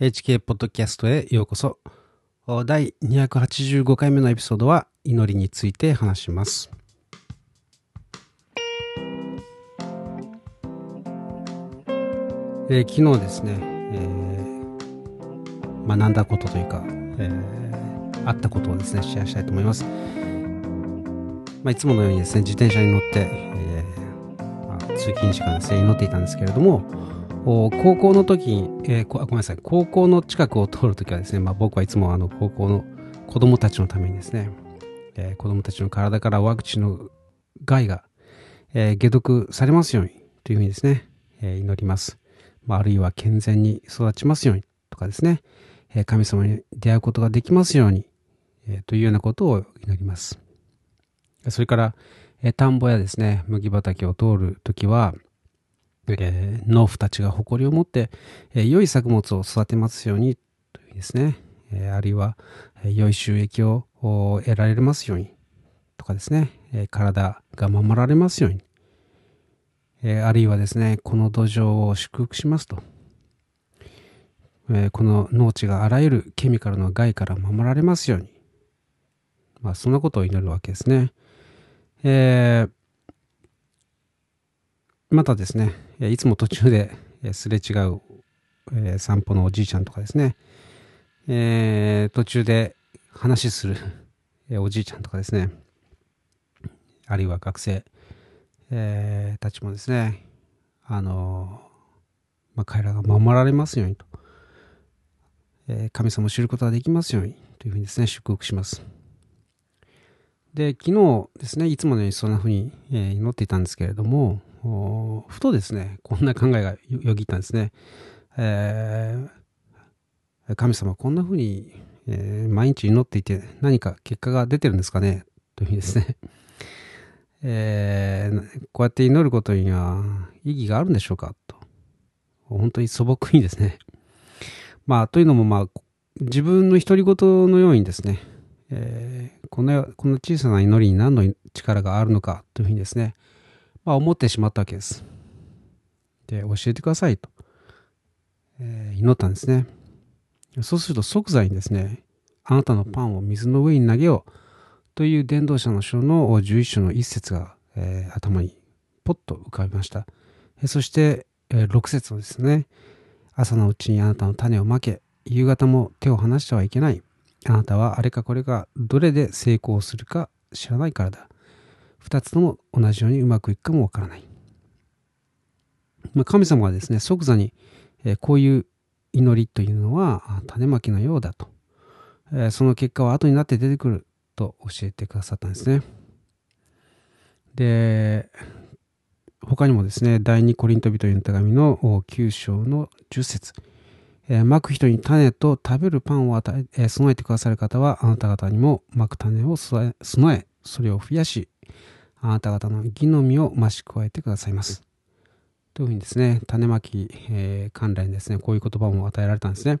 HK ポッドキャストへようこそ。第285回目のエピソードは祈りについて話します。えー、昨日ですね、えー、学んだことというか、えー、あったことをですね、シェアしたいと思います。まあ、いつものようにですね、自転車に乗って、えーまあ、通勤時間ですね、祈っていたんですけれども、高校の時に、えー、ごめんなさい、高校の近くを通るときはですね、まあ、僕はいつもあの高校の子供たちのためにですね、えー、子供たちの体からワクチンの害が、えー、解毒されますようにというふうにですね、えー、祈ります。まあ、あるいは健全に育ちますようにとかですね、えー、神様に出会うことができますように、えー、というようなことを祈ります。それから、えー、田んぼやですね、麦畑を通るときは、えー、農夫たちが誇りを持って、えー、良い作物を育てますようにというですね、えー、あるいは、え、良い収益を得られますようにとかですね、え、体が守られますように、え、あるいはですね、この土壌を祝福しますと、え、この農地があらゆるケミカルの害から守られますように、まあ、そんなことを祈るわけですね。え、またですね、いつも途中ですれ違う、え散歩のおじいちゃんとかですね、えー、途中で話する、えおじいちゃんとかですね、あるいは学生、えー、たちもですね、あのまあ、彼らが守られますようにと、えー、神様を知ることができますようにというふうにですね、祝福します。で、昨日ですね、いつものようにそんなふうに、え祈っていたんですけれども、ふとですね、こんな考えがよぎったんですね。えー、神様、こんな風に、えー、毎日祈っていて何か結果が出てるんですかね？というふうにですね、えー、こうやって祈ることには意義があるんでしょうか？と。本当に素朴にですね。まあ、というのも、まあ、自分の独り言のようにですね、えー、このこの小さな祈りに何の力があるのか？というふうにですね、まあ、思ってしまったわけです。で、教えてくださいと、えー、祈ったんですね。そうすると即座にですね、あなたのパンを水の上に投げようという伝道者の書の11章の一節が、えー、頭にポッと浮かびました。えそして、え、6節のですね、朝のうちにあなたの種をまけ、夕方も手を離してはいけない。あなたはあれかこれかどれで成功するか知らないからだ。2つとも同じようにうまくいくかもわからない。まあ、神様はですね、即座に、えー、こういう祈りというのは種まきのようだと、えー、その結果は後になって出てくると教えてくださったんですね。で、他にもですね、第二コリント人への手紙の9章の10節えー、まく人に種と食べるパンを与え、え、備えてくださる方は、あなた方にもまく種を備え、それを増やし、あなた方の義の実を増し加えてくださいます。というふうにですね、種まき、えー、関連ですね、こういう言葉も与えられたんですね。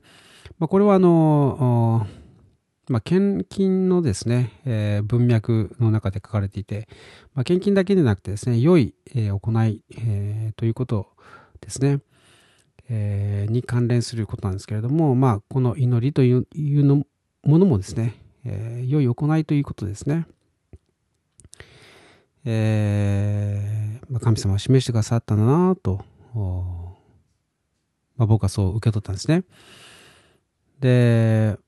まあ、これはあの、まあ、献金のですね、えー、文脈の中で書かれていて、まあ、献金だけでなくてですね、良い、えー、行い、えー、ということですね、え、に関連することなんですけれども、まあ、この祈りというのものもですね、えー、良い行いということですね。えー、ま、神様は示してくださったんだなと、まあ、僕はそう受け取ったんですね。で、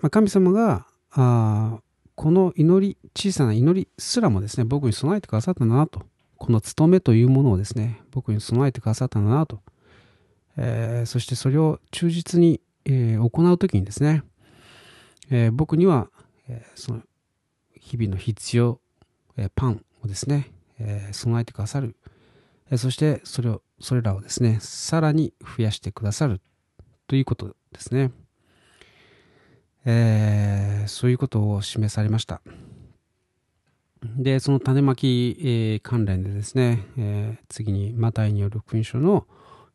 まあ、神様があこの祈り小さな祈りすらもですね僕に備えてくださったんだなと。この務めというものをですね僕に備えてくださったんだなと、えー、そしてそれを忠実に、えー、行う時にですね、えー、僕には、えその日々の必要えパンをですね、え備えてくださる、えそしてそれをそれらをですねさらに増やしてくださるということですね、えー、そういうことを示されました。でその種まき、えー、関連でですね、えー、次にマタイによる福音書の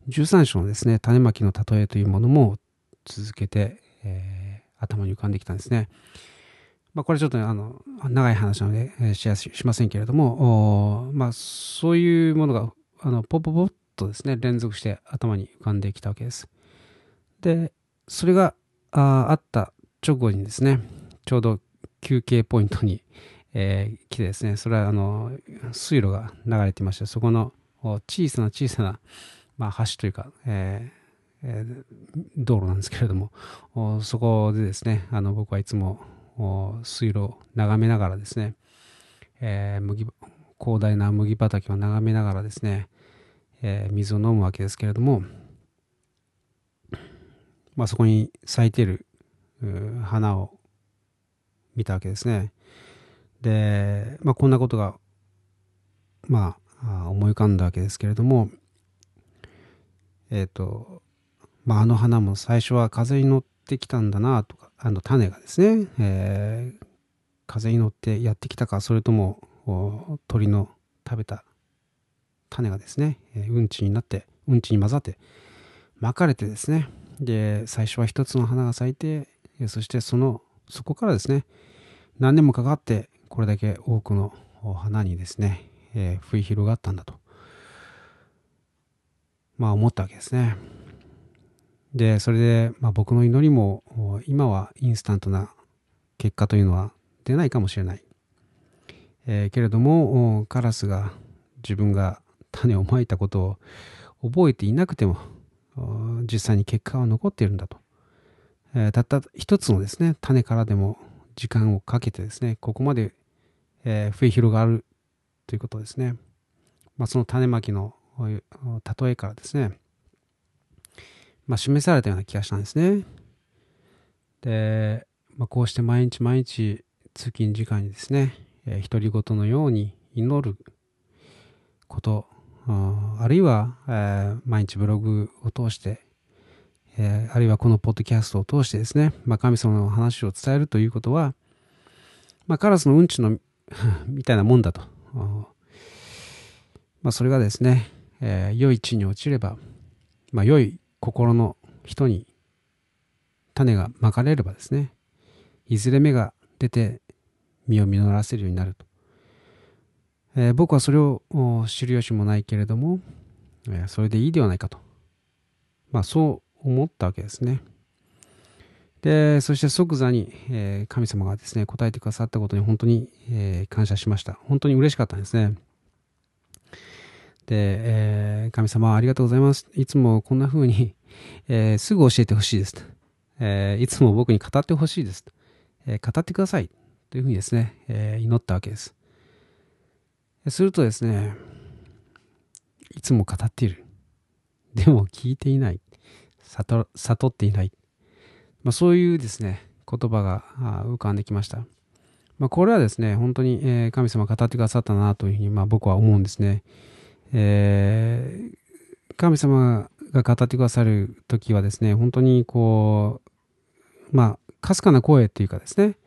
13章のですね種まきの例えというものも続けて、え頭に浮かんできたんですね。まあ、これちょっと、ね、あの長い話なので、えー、シェアしませんけれども、まあ、そういうものがあのポポポッとですね連続して頭に浮かんできたわけです。で、それがああった直後にですね、ちょうど休憩ポイントに、えー、来てですね、それはあの水路が流れていまして、そこの小さな小さな、まあ、橋というか、えーえー、道路なんですけれども、そこでですね、あの僕はいつも水路を眺めながらですね、えー、麦広大な麦畑を眺めながらですね、えー、水を飲むわけですけれども、まあ、そこに咲いてる花を見たわけですね。で、まあ、こんなことが、まあ、思い浮かんだわけですけれども、えっ、ー、と、まあ、あの花も最初は風に乗ってきたんだなとか、あの種がですね、えー、風に乗ってやってきたか、それとも鳥の食べた種がですね、えうんちになって、うんちに混ざって巻かれてですね、で、最初は一つの花が咲いて、そしてその、そこからですね、何年もかかってこれだけ多くの花にですね、えー、増え広がったんだと、まあ思ったわけですね。で、それで、まあ、僕の祈りも今はインスタントな結果というのは出ないかもしれない。えー、けれども、カラスが自分が種をまいたことを覚えていなくても、実際に結果は残っているんだと。えー、たった一つのですね、種からでも時間をかけてですね、ここまで、えー、増え広がるということですね。まあ、その種まきの例えからですね、まあ、示されたような気がしたんですね。で、まあ、こうして毎日毎日通勤時間にですね、えー、独り言のように祈ること、あるいは、えー、毎日ブログを通して、えー、あるいはこのポッドキャストを通してですね、まあ、神様の話を伝えるということは、まあ、カラスのうんちの みたいなもんだと。まあ、それがですね、えー、良い地に落ちれば、まあ、良い心の人に種がまかれればですね、いずれ芽が出て実を実らせるようになると。えー、僕はそれを知る由もないけれども、えー、それでいいではないかと。まあそう思ったわけですね。で、そして即座に、えー、神様がですね、答えてくださったことに本当に、え、感謝しました。本当に嬉しかったんですね。で、えー、神様ありがとうございます。いつもこんな風に、えー、すぐ教えてほしいですと、えー、いつも僕に語ってほしいですと、え語ってくださいというふうにですね、え祈ったわけです。するとですね、いつも語っている。でも聞いていない。悟悟っていない。まあ、そういうですね、言葉が浮かんできました。まあ、これはですね、本当に、神様語ってくださったなというふうに、ま、僕は思うんですね。えー、神様が語ってくださる時はですね、本当にこう、まあ、かすかな声っていうかですね、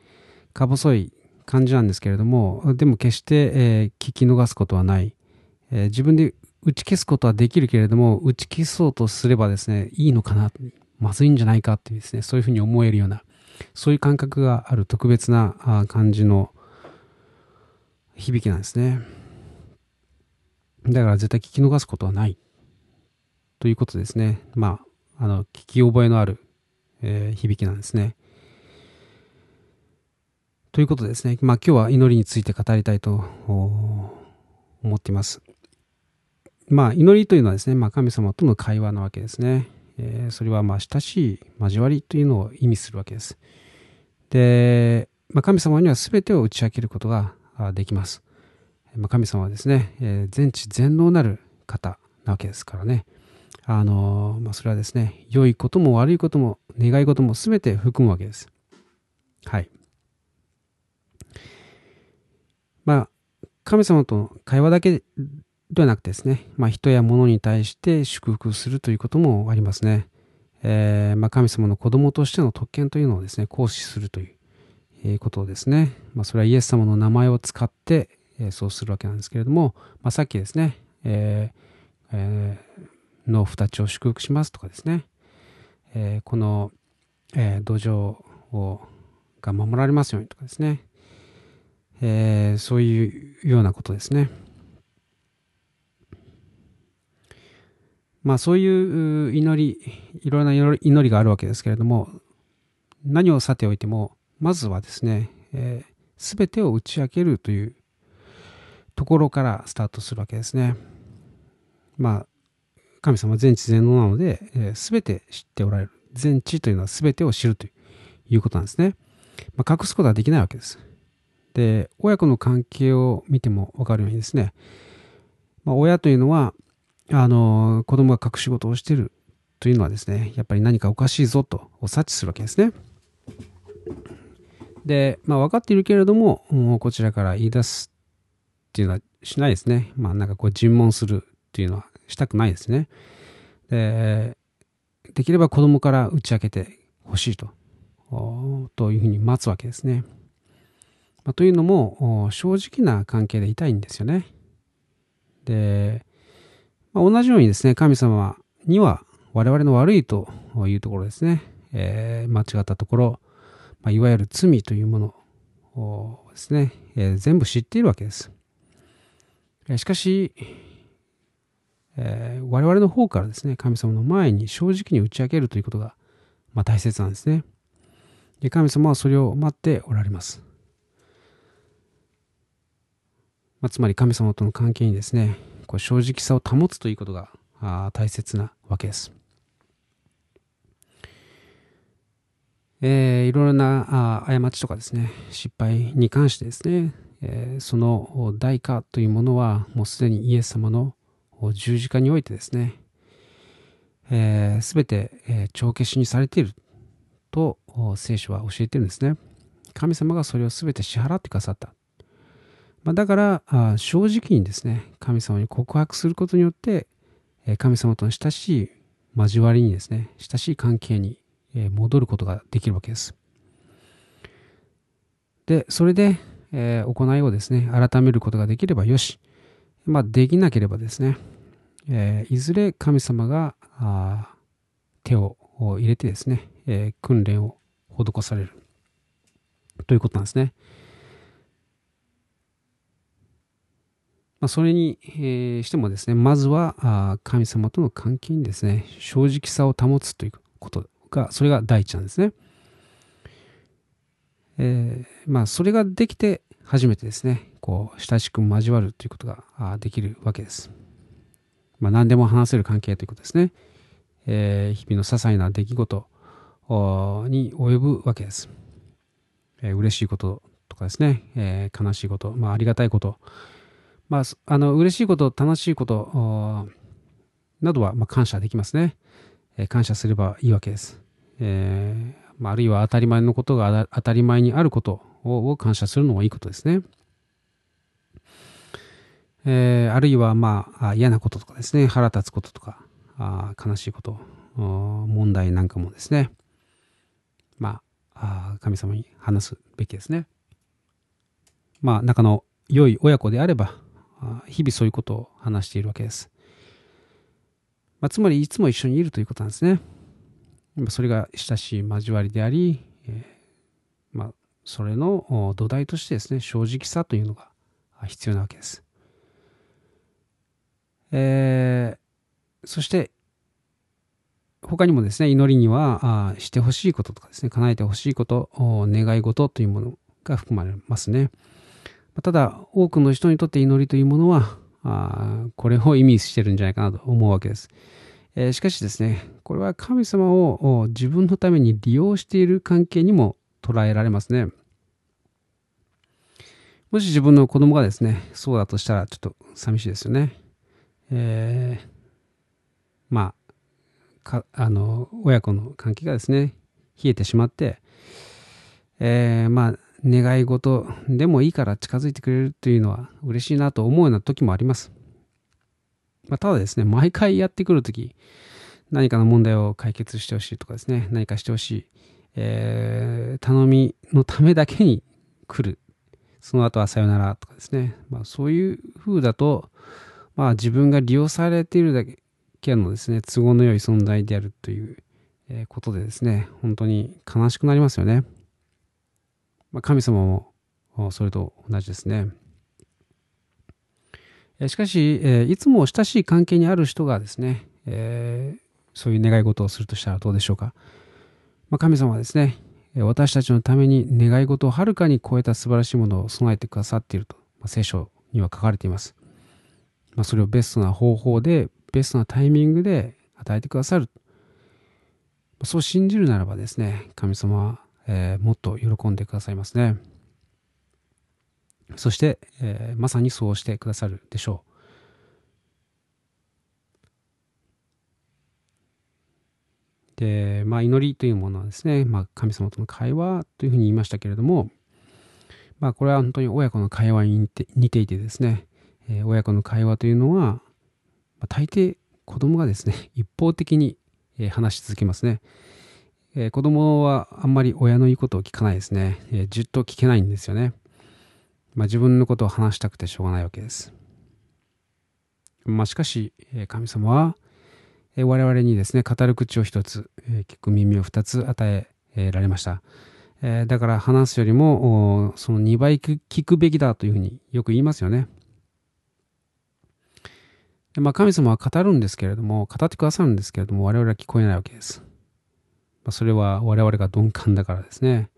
か細い感じなんですけれども、でも決して、えー、聞き逃すことはない、えー、自分で打ち消すことはできるけれども、打ち消そうとすればですね、いいのかな、まずいんじゃないかっていうですね、そういうふうに思えるような、そういう感覚がある特別な感じの響きなんですね。だから絶対聞き逃すことはない。ということですね。まあ、あの、聞き覚えのある、えー、響きなんですね。ということですね。まあ今日は祈りについて語りたいと思っています。まあ祈りというのはですね、まあ神様との会話なわけですね。えー、それはまあ親しい交わりというのを意味するわけです。で、まあ、神様には全てを打ち明けることができます。まあ、神様はですね、えー、全知全能なる方なわけですからね。あのー、まあ、それはですね、良いことも悪いことも願い事も全て含むわけです。はい。まあ、神様との会話だけではなくてですね、まあ、人や物に対して祝福するということもありますね。えー、まあ、神様の子供としての特権というのをですね、行使するという、ことですね、まあ、それはイエス様の名前を使って、えー、そうするわけなんですけれども、まあ、さっきですね、えーえー、農夫たちを祝福しますとかですね、えー、この、えー、土壌をが守られますようにとかですね、えー、そういうようなことですね。まあそういう祈り、いろんな祈りがあるわけですけれども、何をさておいても、まずはですね、す、えー、てを打ち明けるというところからスタートするわけですね。まあ、神様全知全能なので、す、えー、べ、て知っておられる。全知というのはすべてを知るということなんですね。まあ、隠すことはできないわけです。で、親子の関係を見てもわかるようにですね、まあ、親というのは、あの、子供が隠し事をしているというのはですね、やっぱり何かおかしいぞと察知するわけですね。で、まあ分かっているけれども、こちらから言い出すっていうのはしないですね。まあなんかこう尋問するっていうのはしたくないですね。で、できれば子供から打ち明けてほしいと、というふうに待つわけですね。まあ、というのも、正直な関係でいたいんですよね。で、まあ、同じようにですね、神様には我々の悪いというところですね、えー、間違ったところ、まあ、いわゆる罪というものをですね、えー、全部知っているわけです。しかし、えー、我々の方からですね、神様の前に正直に打ち明けるということが、まあ、大切なんですね。で神様はそれを待っておられます。まあ、つまり神様との関係にですね、こう正直さを保つということがあ大切なわけです。えー、いろいろなあ過ちとかですね、失敗に関してですね、え、その代価というものはもうすでにイエス様の十字架においてですね、す、えー、べ、て、え、帳消しにされていると聖書は教えてるんですね。神様がそれをすべて支払ってくださった。まあ、だから正直にですね、神様に告白することによって、え神様との親しい交わりにですね、親しい関係に戻ることができるわけです。で、それで、えー、行いをですね、改めることができればよし。まあ、できなければですね、えー、いずれ神様が手を入れてですね、えー、訓練を施されるということなんですね。まあ、それに、えー、してもですね、まずはあ神様との関係にですね、正直さを保つということが、それが第一なんですね。えー、まあ、それができて初めてですね、こう、親しく交わるということができるわけです。まあ、何でも話せる関係ということですね。えー、日々の些細な出来事に及ぶわけです。えー、嬉しいこととかですね、えー、悲しいこと、まあ、ありがたいこと、まあ、あの、嬉しいこと、楽しいこと、などは、まあ、感謝できますね、えー。感謝すればいいわけです。えーまあ、あるいは当たり前のことが当たり前にあることを感謝するのもいいことですね。えー、あるいは、まあ、嫌なこととかですね、腹立つこととか、あ悲しいこと、問題なんかもですね、まあ、神様に話すべきですね。まあ、仲の良い親子であれば、日々そういうことを話しているわけです。まあ、つまり、いつも一緒にいるということなんですね。それが親しい交わりであり、えー、それの土台としてですね、正直さというのが必要なわけです。えー、そして、他にもですね、祈りには、あしてほしいこととかですね、叶えてほしいこと、願い事というものが含まれますね。ただ、多くの人にとって祈りというものは、あこれを意味してるんじゃないかなと思うわけです。えー、しかしですね、これは神様を自分のために利用している関係にも捉えられますね。もし自分の子供がですね、そうだとしたらちょっと寂しいですよね。えー、まあ、か、あの、親子の関係がですね、冷えてしまって、えー、まあ、願い事でもいいから近づいてくれるというのは嬉しいなと思うような時もあります。まあ、ただですね、毎回やってくるとき、何かの問題を解決してほしいとかですね、何かしてほしい、えー、頼みのためだけに来る。その後はさよならとかですね。まあ、そういう風だと、まあ自分が利用されているだけのですね、都合の良い存在であるということでですね、本当に悲しくなりますよね。まあ、神様もそれと同じですね。しかし、いつも親しい関係にある人がですね、えー、そういう願い事をするとしたらどうでしょうか。まあ、神様はですね、私たちのために願い事をはるかに超えた素晴らしいものを備えてくださっていると、まあ、聖書には書かれています。まあ、それをベストな方法で、ベストなタイミングで与えてくださる。そう信じるならばですね、神様は、えー、もっと喜んでくださいますね。そして、えー、まさにそうしてくださるでしょう。で、まあ、祈りというものはですね、まあ、神様との会話というふうに言いましたけれども、まあ、これは本当に親子の会話に似ていてですね、えー、親子の会話というのは、まあ、大抵子供がですね、一方的に、話し続けますね。えー、子供はあんまり親の言うことを聞かないですね。えー、じっと聞けないんですよね。まあ、自分のことを話したくてしょうがないわけです。まあ、しかし、え神様は、え我々にですね、語る口を一つ、え聞く耳を二つ与えられました。えだから話すよりも、その2倍聞くべきだというふうによく言いますよね。まあ、神様は語るんですけれども、語ってくださるんですけれども、我々は聞こえないわけです。ま、それは我々が鈍感だからですね。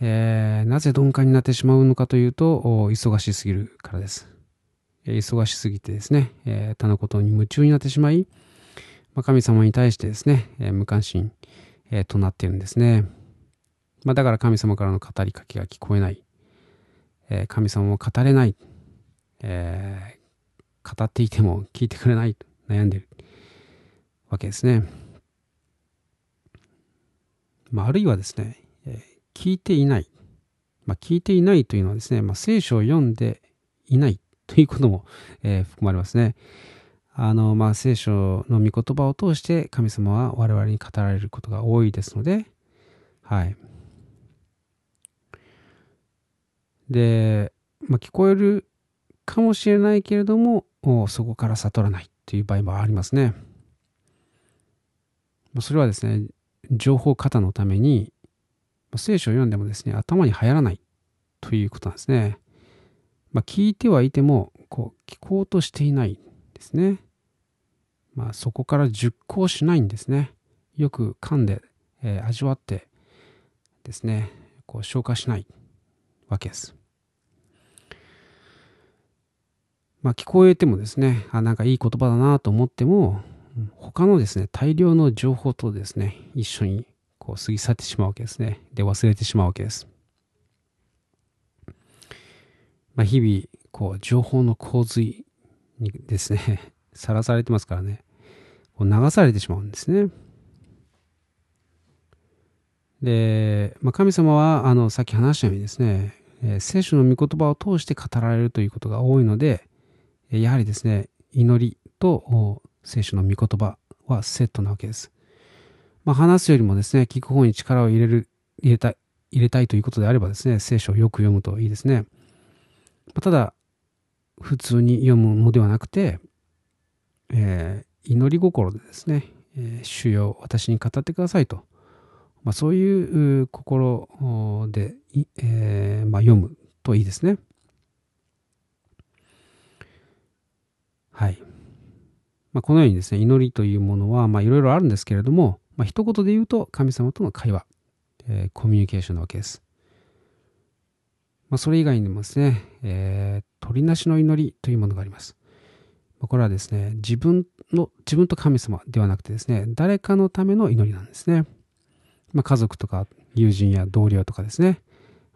えー、なぜ鈍感になってしまうのかというと、忙しすぎるからです。忙しすぎてですね、えー、他のことに夢中になってしまい、まあ、神様に対してですね、え、無関心、え、となっているんですね。まあ、だから神様からの語りかけが聞こえない。え、神様も語れない。えー、語っていても聞いてくれない。悩んでいるわけですね。まあ、あるいはですね、え、聞いていない。まあ、聞いていないというのはですね、まあ、聖書を読んでいないということも、えー、含まれますね。あの、まあ、聖書の御言葉を通して神様は我々に語られることが多いですので、はい。で、まあ、聞こえるかもしれないけれども、そこから悟らないという場合もありますね。それはですね、情報過多のために、聖書を読んでもですね、頭に入らないということなんですね。まあ、聞いてはいても、こう、聞こうとしていないですね。まあ、そこから熟考しないんですね。よく噛んで、えー、味わってですね、こう消化しないわけです。まあ、聞こえてもですね、あ、なんかいい言葉だなと思っても、他のですね、大量の情報とですね、一緒にこう過ぎ去ってしまうわけですね。で、忘れてしまうわけです。まあ、日々、こう、情報の洪水にですね、さらされてますからね。こう流されてしまうんですね。で、まあ、神様は、あの、さっき話したようにですね、えー、聖書の御言葉を通して語られるということが多いので、やはりですね、祈りと聖書の御言葉はセットなわけです。まあ、話すよりもですね、聞く方に力を入れる、入れたい、入れたいということであればですね、聖書をよく読むといいですね。まあ、ただ、普通に読むのではなくて、えー、祈り心でですね、えー、主よ私に語ってくださいと、まあ、そういう心で、えーまあ、読むといいですね。はい。まあ、このようにですね、祈りというものは、まあ、いろいろあるんですけれども、まあ、一言で言うと、神様との会話、えー、コミュニケーションなわけです。まあ、それ以外にもですね、えー、鳥なしの祈りというものがあります。これはですね、自分の、自分と神様ではなくてですね、誰かのための祈りなんですね。まあ、家族とか友人や同僚とかですね、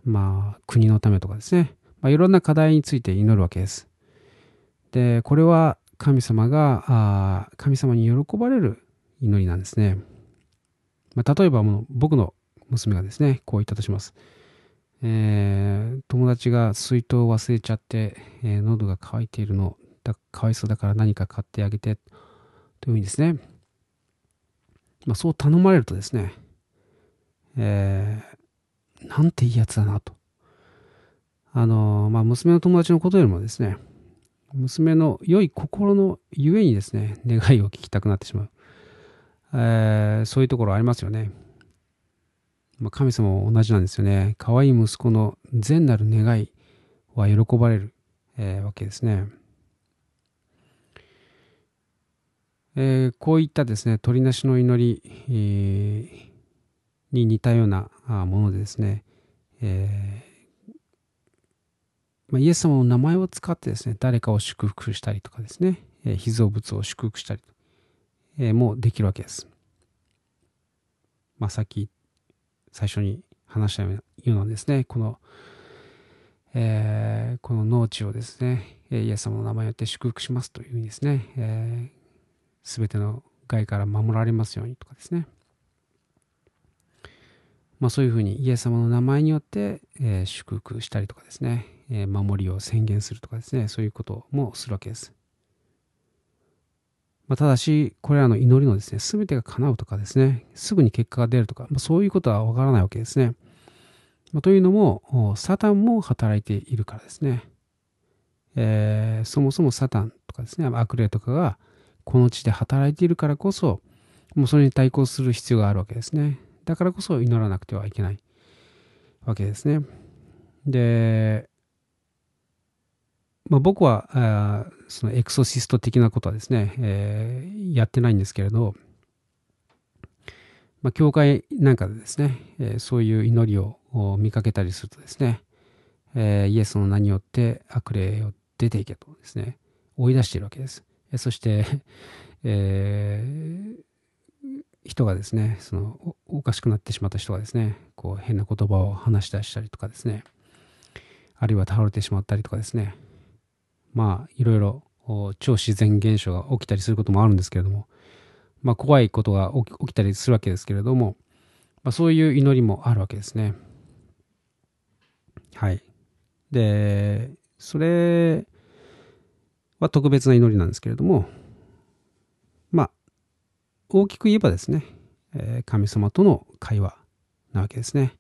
まあ、国のためとかですね、まあ、いろんな課題について祈るわけです。で、これは神様が、あ神様に喜ばれる祈りなんですね。まあ、例えばもう僕の娘がですね、こう言ったとします。えー、友達が水筒を忘れちゃって、えー、喉が渇いているのだかわいそうだから何か買ってあげてというふうにですね、まあ、そう頼まれるとですね、えー、なんていいやつだなと。あの、まあ、娘の友達のことよりもですね、娘の良い心のゆえにですね、願いを聞きたくなってしまう。えー、そういうところありますよね。まあ、神様も同じなんですよね。可愛い息子の善なる願いは喜ばれる、えー、わけですね。えー、こういったですね、鳥なしの祈り、えー、に似たようなものでですね、えーまあ、イエス様の名前を使ってですね、誰かを祝福したりとかですね、え、被造物を祝福したり、えー、もできるわけです。まあ、さっき最初に話したようなですね、この、えー、この農地をですね、イエス様の名前によって祝福しますというふうにですね、えー、全ての害から守られますようにとかですね。まあそういうふうにイエス様の名前によって、えー、祝福したりとかですね、えー、守りを宣言するとかですね、そういうこともするわけです。まあ、ただし、これらの祈りのですね、すべてが叶うとかですね、すぐに結果が出るとか、まあ、そういうことはわからないわけですね。まあ、というのも、サタンも働いているからですね。えー、そもそもサタンとかですね、悪霊とかがこの地で働いているからこそ、もうそれに対抗する必要があるわけですね。だからこそ祈らなくてはいけないわけですね。で、まあ、僕はそのエクソシスト的なことはですね、えー、やってないんですけれど、まあ、教会なんかでですね、えー、そういう祈りを見かけたりするとですね、えー、イエスの名によって悪霊を出ていけとですね、追い出しているわけです。えそして、えー、人がですね、そのおかしくなってしまった人がですね、こう変な言葉を話し出したりとかですね、あるいは倒れてしまったりとかですね、まあ、いろいろ超自然現象が起きたりすることもあるんですけれども、まあ、怖いことが起きたりするわけですけれども、まあ、そういう祈りもあるわけですね。はい。で、それは特別な祈りなんですけれども、まあ、大きく言えばですね、え神様との会話なわけですね。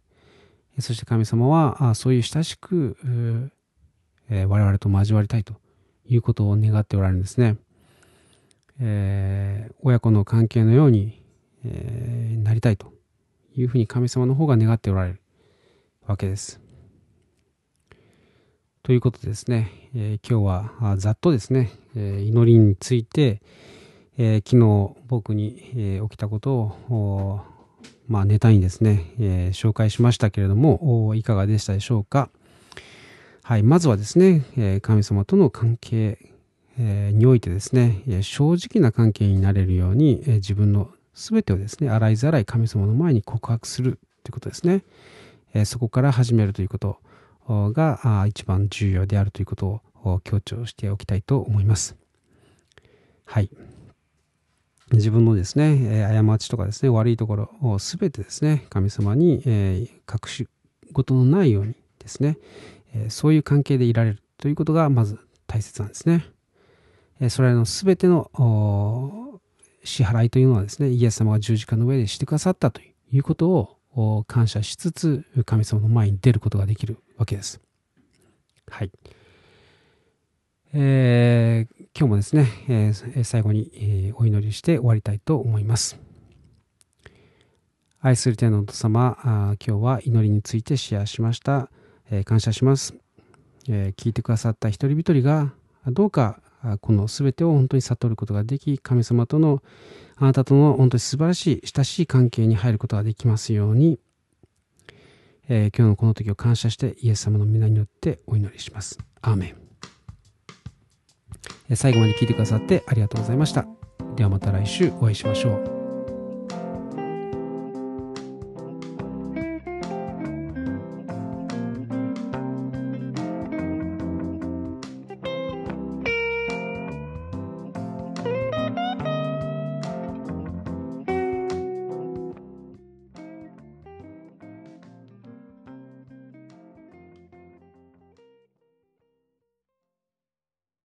そして神様は、あそういう親しく、え我々と交わりたいということを願っておられるんですね。えー、親子の関係のように、えー、なりたいというふうに神様の方が願っておられるわけです。ということでですね、えー、今日はざっとですね、え祈りについて、え昨日僕に、え起きたことを、まあ、ネタにですね、え紹介しましたけれども、いかがでしたでしょうか。はい、まずはですね、え神様との関係、えにおいてですね、正直な関係になれるように、え自分の全てをですね、洗いざらい神様の前に告白するということですね。えそこから始めるということが一番重要であるということを強調しておきたいと思います。はい。自分のですね、過ちとかですね、悪いところを全てですね、神様に隠し事のないようにですね、えそういう関係でいられるということがまず大切なんですね。えそれらの全ての支払いというのはですね、イエス様が十字架の上でしてくださったということを感謝しつつ、神様の前に出ることができるわけです。はい。えー、今日もですね、えー、最後に、えー、お祈りして終わりたいと思います。愛する天のお父様あ、今日は祈りについてシェアしました。えー、感謝します、えー、聞いてくださった一人一人がどうかこの全てを本当に悟ることができ神様とのあなたとの本当に素晴らしい親しい関係に入ることができますように、えー、今日のこの時を感謝してイエス様の皆によってお祈りします。アーメン。最後まで聞いてくださってありがとうございました。ではまた来週お会いしましょう。